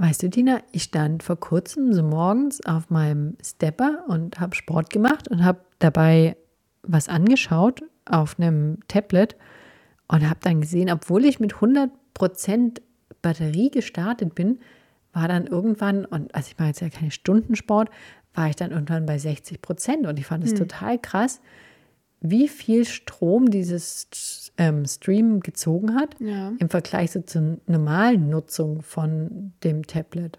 Weißt du, Tina, ich stand vor kurzem so morgens auf meinem Stepper und habe Sport gemacht und habe dabei was angeschaut auf einem Tablet und habe dann gesehen, obwohl ich mit 100% Batterie gestartet bin, war dann irgendwann, und also ich mache jetzt ja keine Stundensport, war ich dann irgendwann bei 60 Prozent und ich fand es hm. total krass, wie viel Strom dieses ähm, Stream gezogen hat ja. im Vergleich so zur normalen Nutzung von dem Tablet.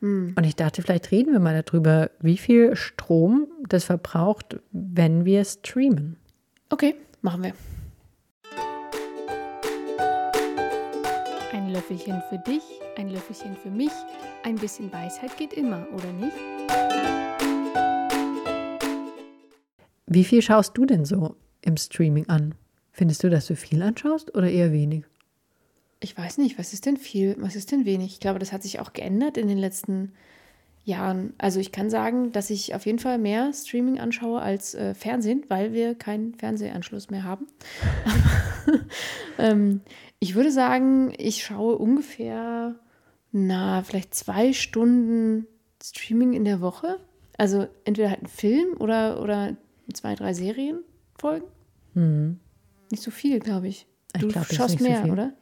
Hm. Und ich dachte, vielleicht reden wir mal darüber, wie viel Strom das verbraucht, wenn wir streamen. Okay, machen wir. Ein Löffelchen für dich, ein Löffelchen für mich. Ein bisschen Weisheit geht immer, oder nicht? Wie viel schaust du denn so im Streaming an? Findest du, dass du viel anschaust oder eher wenig? Ich weiß nicht, was ist denn viel, was ist denn wenig? Ich glaube, das hat sich auch geändert in den letzten Jahren. Also ich kann sagen, dass ich auf jeden Fall mehr Streaming anschaue als äh, Fernsehen, weil wir keinen Fernsehanschluss mehr haben. ähm, ich würde sagen, ich schaue ungefähr, na, vielleicht zwei Stunden Streaming in der Woche. Also entweder halt ein Film oder, oder zwei, drei Serienfolgen. Mhm. Nicht so viel, glaube ich. Du ich glaub, schaust mehr, so oder?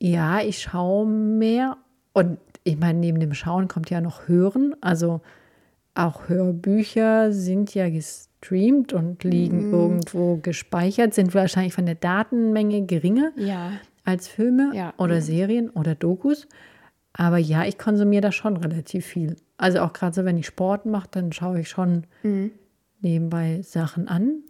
Ja, ich schaue mehr. Und ich meine, neben dem Schauen kommt ja noch Hören. Also auch Hörbücher sind ja gestreamt und liegen mm. irgendwo gespeichert, sind wahrscheinlich von der Datenmenge geringer ja. als Filme ja. oder ja. Serien oder Dokus. Aber ja, ich konsumiere da schon relativ viel. Also auch gerade so, wenn ich Sport mache, dann schaue ich schon mm. Nebenbei Sachen an.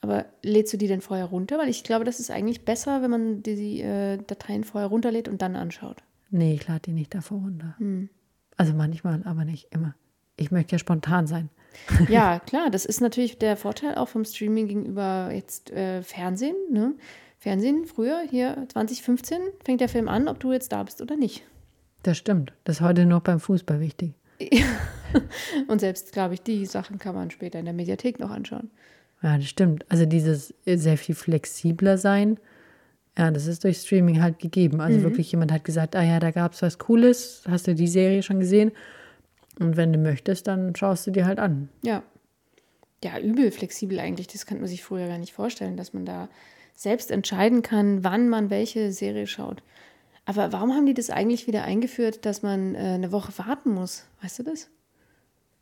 Aber lädst du die denn vorher runter? Weil ich glaube, das ist eigentlich besser, wenn man die, die äh, Dateien vorher runterlädt und dann anschaut. Nee, ich lade die nicht davor runter. Hm. Also manchmal, aber nicht immer. Ich möchte ja spontan sein. Ja, klar, das ist natürlich der Vorteil auch vom Streaming gegenüber jetzt äh, Fernsehen. Ne? Fernsehen, früher, hier 2015, fängt der Film an, ob du jetzt da bist oder nicht. Das stimmt. Das ist heute noch beim Fußball wichtig. und selbst, glaube ich, die Sachen kann man später in der Mediathek noch anschauen. Ja, das stimmt. Also dieses sehr viel flexibler sein, ja, das ist durch Streaming halt gegeben. Also mhm. wirklich jemand hat gesagt, ah ja, da gab es was Cooles, hast du die Serie schon gesehen? Und wenn du möchtest, dann schaust du dir halt an. Ja. Ja, übel flexibel eigentlich. Das kann man sich früher gar nicht vorstellen, dass man da selbst entscheiden kann, wann man welche Serie schaut. Aber warum haben die das eigentlich wieder eingeführt, dass man äh, eine Woche warten muss? Weißt du das?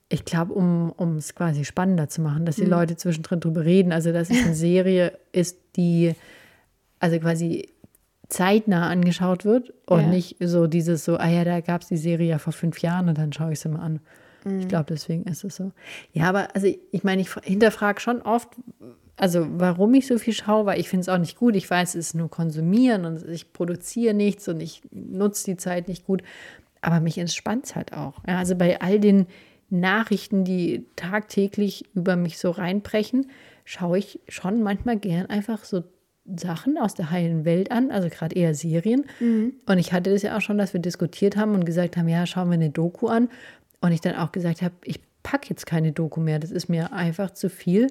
Ich glaube, um es quasi spannender zu machen, dass die mhm. Leute zwischendrin drüber reden. Also, dass es eine Serie ist, die also quasi zeitnah angeschaut wird und ja. nicht so dieses so, ah ja, da gab es die Serie ja vor fünf Jahren und dann schaue ich sie mal an. Mhm. Ich glaube, deswegen ist es so. Ja, aber also ich meine, ich hinterfrage schon oft, also warum ich so viel schaue, weil ich finde es auch nicht gut. Ich weiß, es ist nur konsumieren und ich produziere nichts und ich nutze die Zeit nicht gut. Aber mich entspannt es halt auch. Ja, also bei all den Nachrichten, die tagtäglich über mich so reinbrechen, schaue ich schon manchmal gern einfach so Sachen aus der heilen Welt an, also gerade eher Serien. Mhm. Und ich hatte das ja auch schon, dass wir diskutiert haben und gesagt haben, ja, schauen wir eine Doku an. Und ich dann auch gesagt habe, ich packe jetzt keine Doku mehr. Das ist mir einfach zu viel,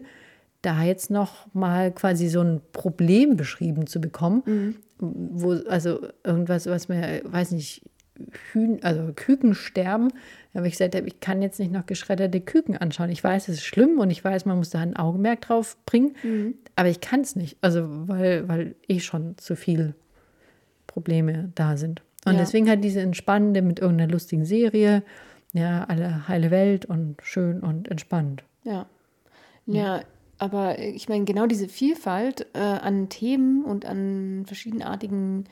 da jetzt noch mal quasi so ein Problem beschrieben zu bekommen, mhm. wo also irgendwas, was mir, weiß nicht, Hühn, also Küken sterben, habe ich gesagt, ich kann jetzt nicht noch geschredderte Küken anschauen. Ich weiß, es ist schlimm und ich weiß, man muss da ein Augenmerk drauf bringen, mhm. aber ich kann es nicht, also weil, weil eh schon zu viele Probleme da sind. Und ja. deswegen hat diese entspannende mit irgendeiner lustigen Serie, ja, alle heile Welt und schön und entspannt. Ja. Ja, aber ich meine, genau diese Vielfalt äh, an Themen und an verschiedenartigen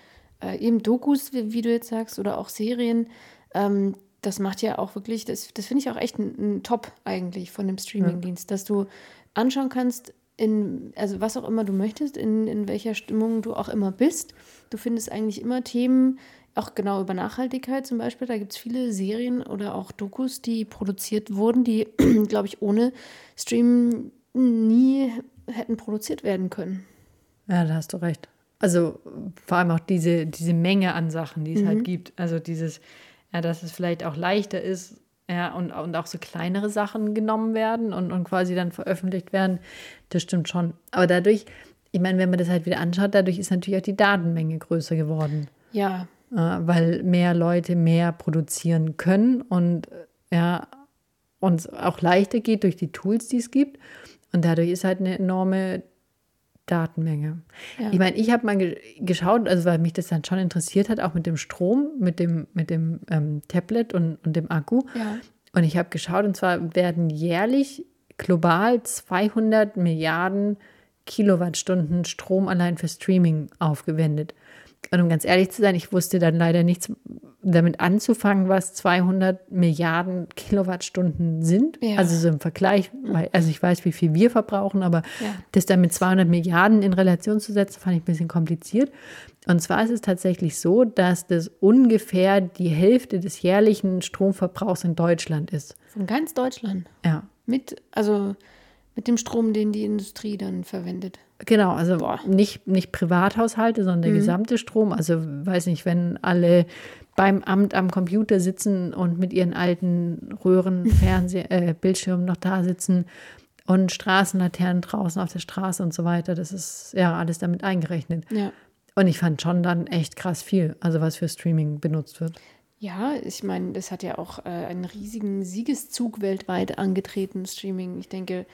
äh, eben Dokus, wie, wie, du jetzt sagst, oder auch Serien, ähm, das macht ja auch wirklich, das, das finde ich auch echt ein, ein, Top eigentlich von dem Streamingdienst, ja. dass du anschauen kannst, in, also was auch immer du möchtest, in, in welcher Stimmung du auch immer bist. Du findest eigentlich immer Themen, auch genau über Nachhaltigkeit zum Beispiel. Da gibt es viele Serien oder auch Dokus, die produziert wurden, die, glaube ich, ohne Stream nie hätten produziert werden können. Ja, da hast du recht. Also vor allem auch diese, diese Menge an Sachen, die es halt mhm. halt gibt. Also dieses, ja, dass es vielleicht auch leichter ist, ja, und, und auch so kleinere Sachen genommen werden und, und quasi dann veröffentlicht werden, das stimmt schon. Aber dadurch, ich meine, wenn man das halt wieder anschaut, dadurch ist natürlich auch die Datenmenge größer geworden. Ja, weil mehr Leute mehr produzieren können und ja, uns auch leichter geht durch die Tools, die es gibt. Und dadurch ist halt eine enorme Datenmenge. Ja. Ich meine, ich habe mal ge geschaut, also weil mich das dann schon interessiert hat, auch mit dem Strom, mit dem, mit dem ähm, Tablet und, und dem Akku. Ja. Und ich habe geschaut, und zwar werden jährlich global 200 Milliarden Kilowattstunden Strom allein für Streaming aufgewendet. Und um ganz ehrlich zu sein, ich wusste dann leider nichts damit anzufangen, was 200 Milliarden Kilowattstunden sind. Ja. Also so im Vergleich, also ich weiß, wie viel wir verbrauchen, aber ja. das dann mit 200 Milliarden in Relation zu setzen, fand ich ein bisschen kompliziert. Und zwar ist es tatsächlich so, dass das ungefähr die Hälfte des jährlichen Stromverbrauchs in Deutschland ist. Von ganz Deutschland? Ja. Mit, also mit dem Strom, den die Industrie dann verwendet. Genau, also nicht, nicht Privathaushalte, sondern der mhm. gesamte Strom. Also weiß nicht, wenn alle beim Amt am Computer sitzen und mit ihren alten Röhren, Fernseh, äh, Bildschirmen noch da sitzen und Straßenlaternen draußen auf der Straße und so weiter. Das ist ja alles damit eingerechnet. Ja. Und ich fand schon dann echt krass viel, also was für Streaming benutzt wird. Ja, ich meine, das hat ja auch äh, einen riesigen Siegeszug weltweit angetreten, Streaming. Ich denke,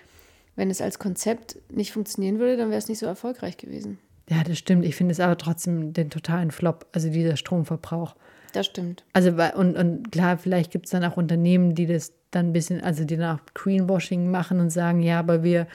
wenn es als Konzept nicht funktionieren würde, dann wäre es nicht so erfolgreich gewesen. Ja, das stimmt. Ich finde es aber trotzdem den totalen Flop, also dieser Stromverbrauch. Das stimmt. Also, und, und klar, vielleicht gibt es dann auch Unternehmen, die das dann ein bisschen, also die dann auch Greenwashing machen und sagen, ja, aber wir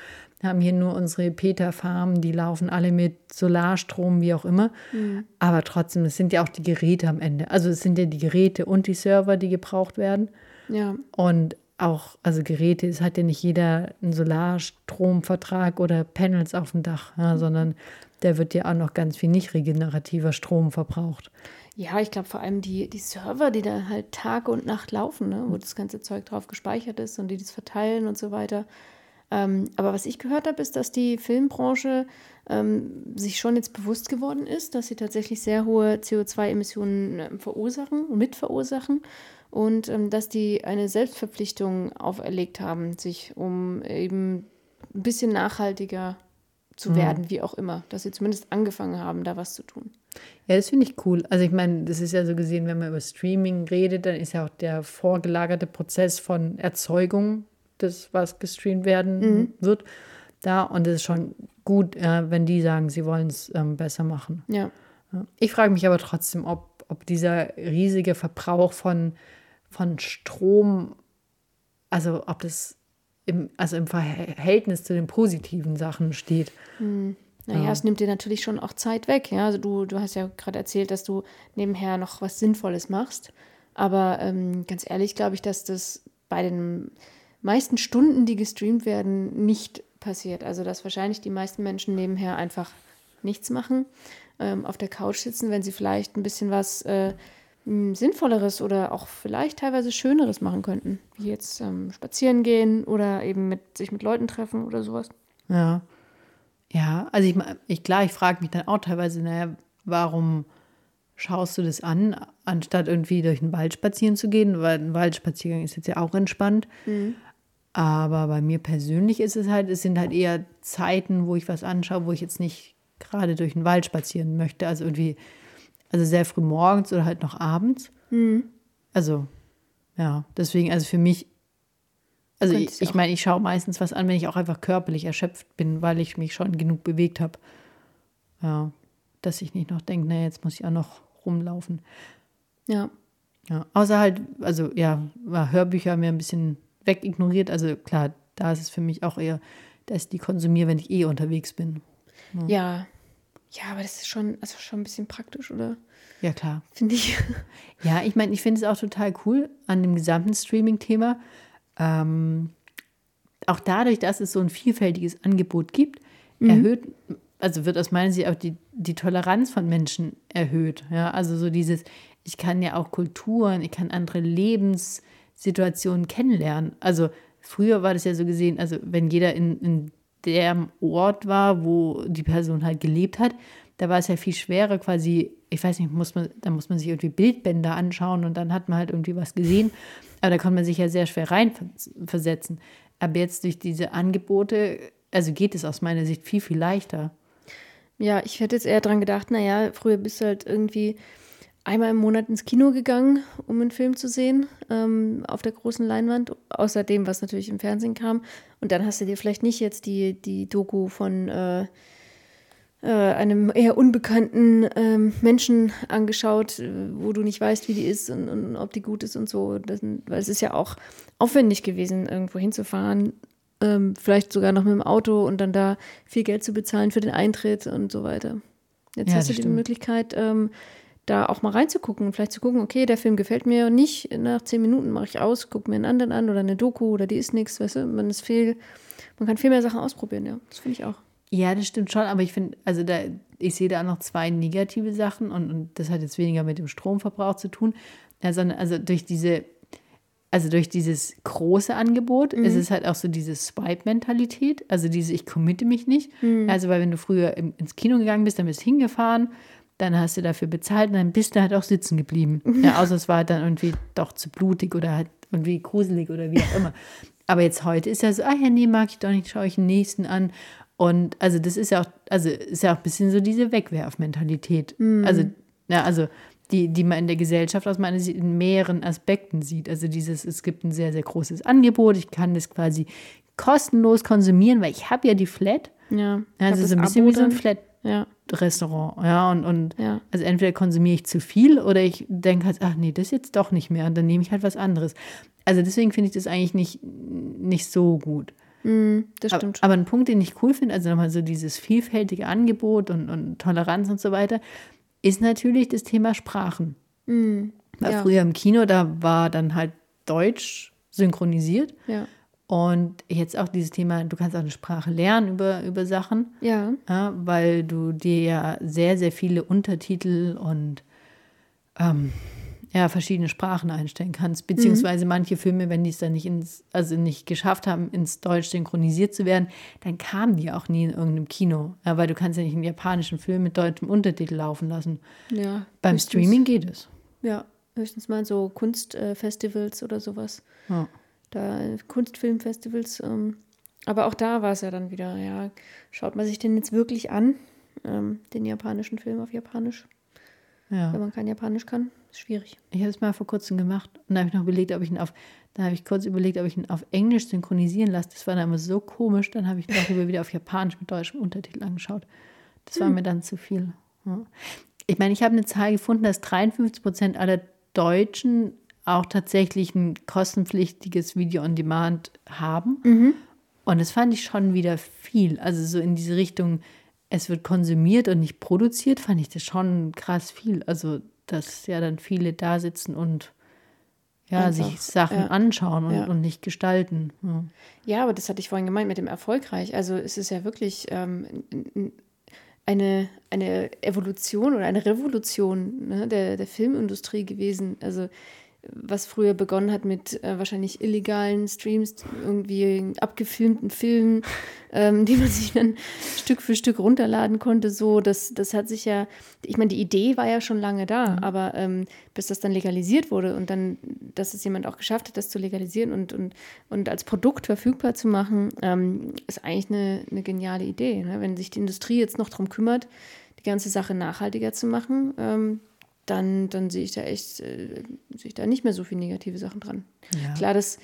haben hier nur unsere Peter-Farmen, die laufen alle mit Solarstrom, wie auch immer. Mhm. Aber trotzdem, es sind ja auch die Geräte am Ende. Also es sind ja die Geräte und die Server, die gebraucht werden. Ja. Und auch, also Geräte, es hat ja nicht jeder einen Solarstromvertrag oder Panels auf dem Dach, ja, sondern der wird ja auch noch ganz viel nicht regenerativer Strom verbraucht. Ja, ich glaube vor allem die, die Server, die da halt Tag und Nacht laufen, ne, wo das ganze Zeug drauf gespeichert ist und die das verteilen und so weiter. Ähm, aber was ich gehört habe, ist, dass die Filmbranche ähm, sich schon jetzt bewusst geworden ist, dass sie tatsächlich sehr hohe CO2-Emissionen äh, verursachen und mitverursachen und ähm, dass die eine Selbstverpflichtung auferlegt haben, sich um eben ein bisschen nachhaltiger zu mhm. werden, wie auch immer, dass sie zumindest angefangen haben, da was zu tun. Ja, das finde ich cool. Also ich meine, das ist ja so gesehen, wenn man über Streaming redet, dann ist ja auch der vorgelagerte Prozess von Erzeugung des, was gestreamt werden mhm. wird, da. Und es ist schon gut, äh, wenn die sagen, sie wollen es ähm, besser machen. Ja. Ich frage mich aber trotzdem, ob, ob dieser riesige Verbrauch von von Strom, also ob das im, also im Verhältnis zu den positiven Sachen steht. Hm. Naja, ja. es nimmt dir natürlich schon auch Zeit weg. Ja? Also du, du hast ja gerade erzählt, dass du nebenher noch was Sinnvolles machst. Aber ähm, ganz ehrlich glaube ich, dass das bei den meisten Stunden, die gestreamt werden, nicht passiert. Also dass wahrscheinlich die meisten Menschen nebenher einfach nichts machen, ähm, auf der Couch sitzen, wenn sie vielleicht ein bisschen was äh, Sinnvolleres oder auch vielleicht teilweise Schöneres machen könnten, wie jetzt ähm, spazieren gehen oder eben mit sich mit Leuten treffen oder sowas. Ja. Ja, also ich, ich klar, ich frage mich dann auch teilweise, naja, warum schaust du das an, anstatt irgendwie durch den Wald spazieren zu gehen, weil ein Waldspaziergang ist jetzt ja auch entspannt. Mhm. Aber bei mir persönlich ist es halt, es sind halt eher Zeiten, wo ich was anschaue, wo ich jetzt nicht gerade durch den Wald spazieren möchte. Also irgendwie also sehr früh morgens oder halt noch abends. Mhm. Also, ja, deswegen, also für mich, also ich, ich meine, ich schaue meistens was an, wenn ich auch einfach körperlich erschöpft bin, weil ich mich schon genug bewegt habe. Ja, dass ich nicht noch denke, naja, jetzt muss ich auch noch rumlaufen. Ja. Ja, außer halt, also ja, Hörbücher haben wir ein bisschen wegignoriert. Also klar, da ist es für mich auch eher, dass ich die konsumiere, wenn ich eh unterwegs bin. Ja, ja ja, aber das ist schon, also schon ein bisschen praktisch, oder? Ja, klar. Finde ich. Ja, ich meine, ich finde es auch total cool an dem gesamten Streaming-Thema. Ähm, auch dadurch, dass es so ein vielfältiges Angebot gibt, mhm. erhöht, also wird aus meiner Sicht auch die, die Toleranz von Menschen erhöht. Ja, also so dieses, ich kann ja auch Kulturen, ich kann andere Lebenssituationen kennenlernen. Also früher war das ja so gesehen, also wenn jeder in, in der Ort war, wo die Person halt gelebt hat, da war es ja viel schwerer quasi, ich weiß nicht, muss man, da muss man sich irgendwie Bildbänder anschauen und dann hat man halt irgendwie was gesehen. Aber da konnte man sich ja sehr schwer reinversetzen. Aber jetzt durch diese Angebote, also geht es aus meiner Sicht viel, viel leichter. Ja, ich hätte jetzt eher dran gedacht, naja, früher bist du halt irgendwie einmal im Monat ins Kino gegangen, um einen Film zu sehen, ähm, auf der großen Leinwand, außer dem, was natürlich im Fernsehen kam. Und dann hast du dir vielleicht nicht jetzt die, die Doku von äh, äh, einem eher unbekannten ähm, Menschen angeschaut, äh, wo du nicht weißt, wie die ist und, und ob die gut ist und so. Das, weil es ist ja auch aufwendig gewesen, irgendwo hinzufahren, ähm, vielleicht sogar noch mit dem Auto und dann da viel Geld zu bezahlen für den Eintritt und so weiter. Jetzt ja, hast du die stimmt. Möglichkeit, ähm, da auch mal reinzugucken und vielleicht zu gucken, okay, der Film gefällt mir nicht, nach zehn Minuten mache ich aus, gucke mir einen anderen an oder eine Doku oder die ist nichts, weißt du, man ist viel, man kann viel mehr Sachen ausprobieren, ja, das finde ich auch. Ja, das stimmt schon, aber ich finde, also da, ich sehe da noch zwei negative Sachen und, und das hat jetzt weniger mit dem Stromverbrauch zu tun, sondern also durch diese, also durch dieses große Angebot mhm. ist es halt auch so diese Swipe-Mentalität, also diese ich committe mich nicht. Mhm. Also weil wenn du früher im, ins Kino gegangen bist, dann bist du hingefahren, dann hast du dafür bezahlt und dann bist du halt auch sitzen geblieben. Ja, außer es war halt dann irgendwie doch zu blutig oder halt irgendwie gruselig oder wie auch immer. Aber jetzt heute ist ja so, ah ja, nee, mag ich doch nicht, schaue ich den nächsten an. Und also das ist ja auch, also ist ja auch ein bisschen so diese Wegwerfmentalität. Mhm. Also, ja, also die, die man in der Gesellschaft aus meiner Sicht in mehreren Aspekten sieht. Also dieses, es gibt ein sehr, sehr großes Angebot, ich kann das quasi kostenlos konsumieren, weil ich habe ja die Flat. Ja. Also so ein bisschen Abo wie so ein Flat-Restaurant. Ja. Ja, und, und ja. also entweder konsumiere ich zu viel oder ich denke halt, ach nee, das jetzt doch nicht mehr und dann nehme ich halt was anderes. Also deswegen finde ich das eigentlich nicht, nicht so gut. Mm, das stimmt. Aber, aber, ein Punkt, den ich cool finde, also nochmal so dieses vielfältige Angebot und, und Toleranz und so weiter, ist natürlich das Thema Sprachen. Mm, Weil ja. früher im Kino, da war dann halt Deutsch synchronisiert. Ja. Und jetzt auch dieses Thema, du kannst auch eine Sprache lernen über, über Sachen. Ja. ja weil du dir ja sehr, sehr viele Untertitel und ähm, ja, verschiedene Sprachen einstellen kannst. Beziehungsweise mhm. manche Filme, wenn die es dann nicht ins, also nicht geschafft haben, ins Deutsch synchronisiert zu werden, dann kamen die auch nie in irgendeinem Kino. Ja, weil du kannst ja nicht einen japanischen Film mit deutschem Untertitel laufen lassen. Ja. Beim höchstens, Streaming geht es. Ja, höchstens mal so Kunstfestivals oder sowas. Ja. Da Kunstfilmfestivals. Ähm, aber auch da war es ja dann wieder, ja, schaut man sich den jetzt wirklich an, ähm, den japanischen Film auf Japanisch. Ja. Wenn man kein Japanisch kann, ist schwierig. Ich habe es mal vor kurzem gemacht und da habe ich noch überlegt, ob ich ihn auf, da habe ich kurz überlegt, ob ich ihn auf Englisch synchronisieren lasse. Das war dann immer so komisch. Dann habe ich ihn darüber wieder auf Japanisch mit deutschem Untertitel angeschaut. Das war hm. mir dann zu viel. Ja. Ich meine, ich habe eine Zahl gefunden, dass 53 Prozent aller Deutschen auch tatsächlich ein kostenpflichtiges Video on Demand haben. Mhm. Und das fand ich schon wieder viel. Also so in diese Richtung, es wird konsumiert und nicht produziert, fand ich das schon krass viel. Also, dass ja dann viele da sitzen und ja, Einfach, sich Sachen ja. anschauen und, ja. und, nicht gestalten. Ja. ja. aber das hatte ich vorhin gemeint mit dem erfolgreich. Also es ist ja wirklich ähm, eine, eine Evolution oder eine Revolution ne, der, der Filmindustrie gewesen. Also was früher begonnen hat mit äh, wahrscheinlich illegalen Streams, irgendwie abgefilmten Filmen, ähm, die man sich dann Stück für Stück runterladen konnte. So, das, das hat sich ja, ich meine, die Idee war ja schon lange da, mhm. aber ähm, bis das dann legalisiert wurde und dann, dass es jemand auch geschafft hat, das zu legalisieren und, und, und als Produkt verfügbar zu machen, ähm, ist eigentlich eine, eine geniale Idee. Ne? Wenn sich die Industrie jetzt noch darum kümmert, die ganze Sache nachhaltiger zu machen, ähm, dann, dann sehe ich da echt, äh, sehe ich da nicht mehr so viele negative Sachen dran. Ja. Klar, das,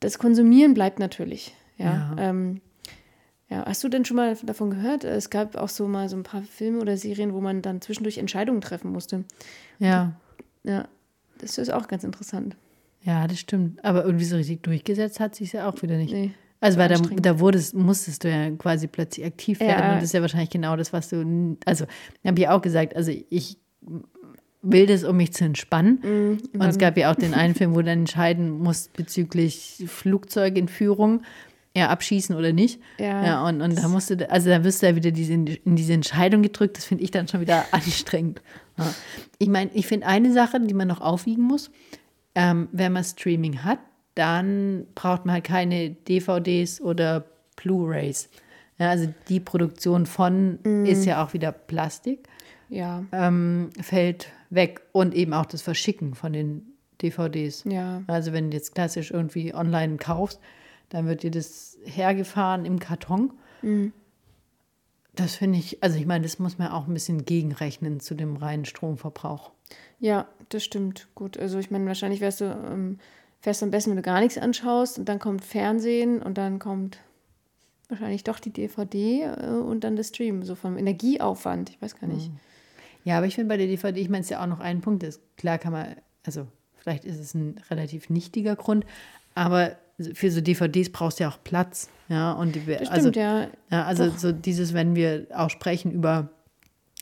das Konsumieren bleibt natürlich. Ja. Ja. Ähm, ja. Hast du denn schon mal davon gehört? Es gab auch so mal so ein paar Filme oder Serien, wo man dann zwischendurch Entscheidungen treffen musste. Ja. Ja, das ist auch ganz interessant. Ja, das stimmt. Aber irgendwie so richtig durchgesetzt hat sich ja auch wieder nicht. Nee. Also weil da, da wurdest, musstest du ja quasi plötzlich aktiv werden. Ja. Und das ist ja wahrscheinlich genau das, was du. Also, habe ich auch gesagt, also ich will das, um mich zu entspannen. Mhm, und es gab ja auch den einen Film, wo du dann entscheiden musst bezüglich Flugzeugentführung, ja, abschießen oder nicht. Ja. ja und, und da musst du, also da wirst du ja wieder diese, in diese Entscheidung gedrückt. Das finde ich dann schon wieder anstrengend. Ja. Ich meine, ich finde eine Sache, die man noch aufwiegen muss, ähm, wenn man Streaming hat, dann braucht man halt keine DVDs oder Blu-rays. Ja, also die Produktion von mm. ist ja auch wieder Plastik. Ja. Ähm, fällt weg und eben auch das Verschicken von den DVDs. Ja. Also wenn du jetzt klassisch irgendwie online kaufst, dann wird dir das hergefahren im Karton. Mhm. Das finde ich, also ich meine, das muss man auch ein bisschen gegenrechnen zu dem reinen Stromverbrauch. Ja, das stimmt. Gut, also ich meine, wahrscheinlich wärst du, ähm, fährst du am besten, wenn du gar nichts anschaust und dann kommt Fernsehen und dann kommt wahrscheinlich doch die DVD äh, und dann das Stream, so vom Energieaufwand. Ich weiß gar nicht. Mhm. Ja, aber ich finde bei der DVD, ich meine, es ja auch noch ein Punkt, ist klar kann man, also vielleicht ist es ein relativ nichtiger Grund, aber für so DVDs brauchst du ja auch Platz. Ja, und die, das also, stimmt, ja. ja also Doch. so dieses, wenn wir auch sprechen über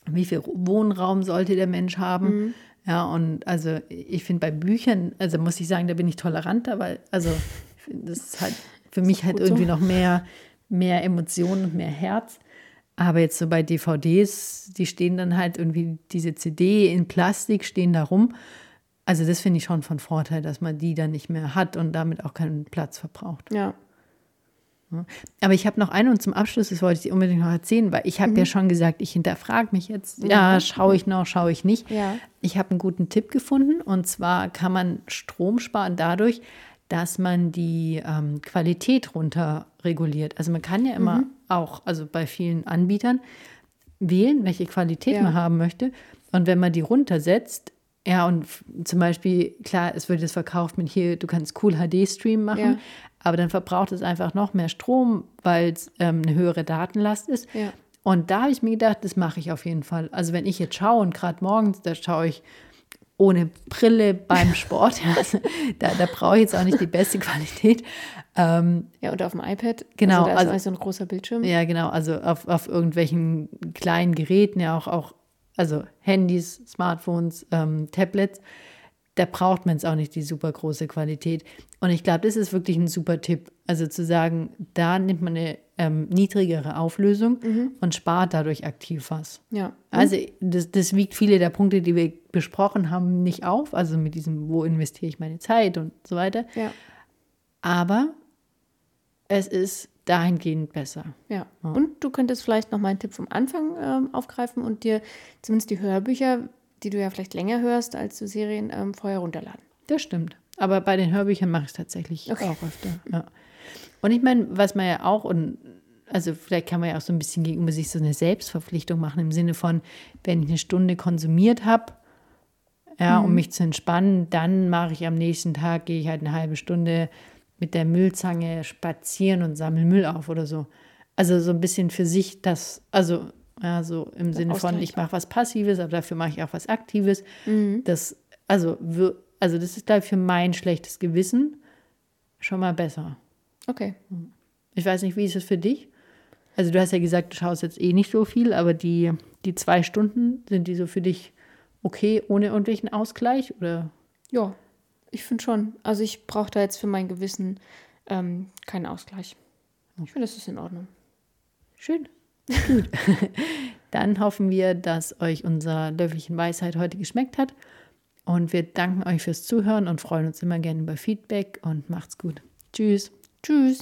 wie viel Wohnraum sollte der Mensch haben. Mhm. Ja, und also ich finde bei Büchern, also muss ich sagen, da bin ich toleranter, weil, also das ist halt für mich halt irgendwie so. noch mehr, mehr Emotionen und mehr Herz. Aber jetzt so bei DVDs, die stehen dann halt irgendwie, diese CD in Plastik stehen da rum. Also das finde ich schon von Vorteil, dass man die dann nicht mehr hat und damit auch keinen Platz verbraucht. Ja. Aber ich habe noch eine und zum Abschluss, das wollte ich dir unbedingt noch erzählen, weil ich habe mhm. ja schon gesagt, ich hinterfrage mich jetzt, ja, schaue ich noch, schaue ich nicht. Ja. Ich habe einen guten Tipp gefunden und zwar kann man Strom sparen dadurch, dass man die ähm, Qualität runter reguliert. Also man kann ja immer mhm. Auch, also bei vielen Anbietern, wählen, welche Qualität ja. man haben möchte. Und wenn man die runtersetzt, ja, und zum Beispiel, klar, es wird jetzt verkauft mit hier, du kannst cool HD-Stream machen, ja. aber dann verbraucht es einfach noch mehr Strom, weil es ähm, eine höhere Datenlast ist. Ja. Und da habe ich mir gedacht, das mache ich auf jeden Fall. Also wenn ich jetzt schaue und gerade morgens, da schaue ich ohne Brille beim Sport. Also, da, da brauche ich jetzt auch nicht die beste Qualität. Ähm, ja, und auf dem iPad. Genau. Also da ist also, so ein großer Bildschirm. Ja, genau. Also auf, auf irgendwelchen kleinen Geräten, ja auch, auch also Handys, Smartphones, ähm, Tablets, da braucht man es auch nicht die super große Qualität. Und ich glaube, das ist wirklich ein super Tipp. Also zu sagen, da nimmt man eine ähm, niedrigere Auflösung mhm. und spart dadurch aktiv was. Ja. Mhm. Also das, das wiegt viele der Punkte, die wir besprochen haben, nicht auf. Also mit diesem, wo investiere ich meine Zeit und so weiter. Ja. Aber es ist dahingehend besser. Ja. ja. Und du könntest vielleicht noch mal einen Tipp vom Anfang ähm, aufgreifen und dir zumindest die Hörbücher, die du ja vielleicht länger hörst als du Serien, ähm, vorher runterladen. Das stimmt. Aber bei den Hörbüchern mache ich es tatsächlich okay. auch öfter. Ja. Und ich meine, was man ja auch, und also vielleicht kann man ja auch so ein bisschen gegenüber sich so eine Selbstverpflichtung machen, im Sinne von, wenn ich eine Stunde konsumiert habe, ja, mhm. um mich zu entspannen, dann mache ich am nächsten Tag, gehe ich halt eine halbe Stunde mit der Müllzange spazieren und sammle Müll auf oder so. Also so ein bisschen für sich das, also ja, so im Sinne von, ich mache was Passives, aber dafür mache ich auch was Aktives. Mhm. Das, also, also das ist, glaube ich, für mein schlechtes Gewissen schon mal besser. Okay. Ich weiß nicht, wie ist es für dich? Also du hast ja gesagt, du schaust jetzt eh nicht so viel, aber die, die zwei Stunden, sind die so für dich okay, ohne irgendwelchen Ausgleich? Oder? Ja, ich finde schon. Also ich brauche da jetzt für mein Gewissen ähm, keinen Ausgleich. Ich finde, das ist in Ordnung. Schön. Gut. Dann hoffen wir, dass euch unser Löffelchen Weisheit heute geschmeckt hat. Und wir danken euch fürs Zuhören und freuen uns immer gerne über Feedback und macht's gut. Tschüss. Tschüss.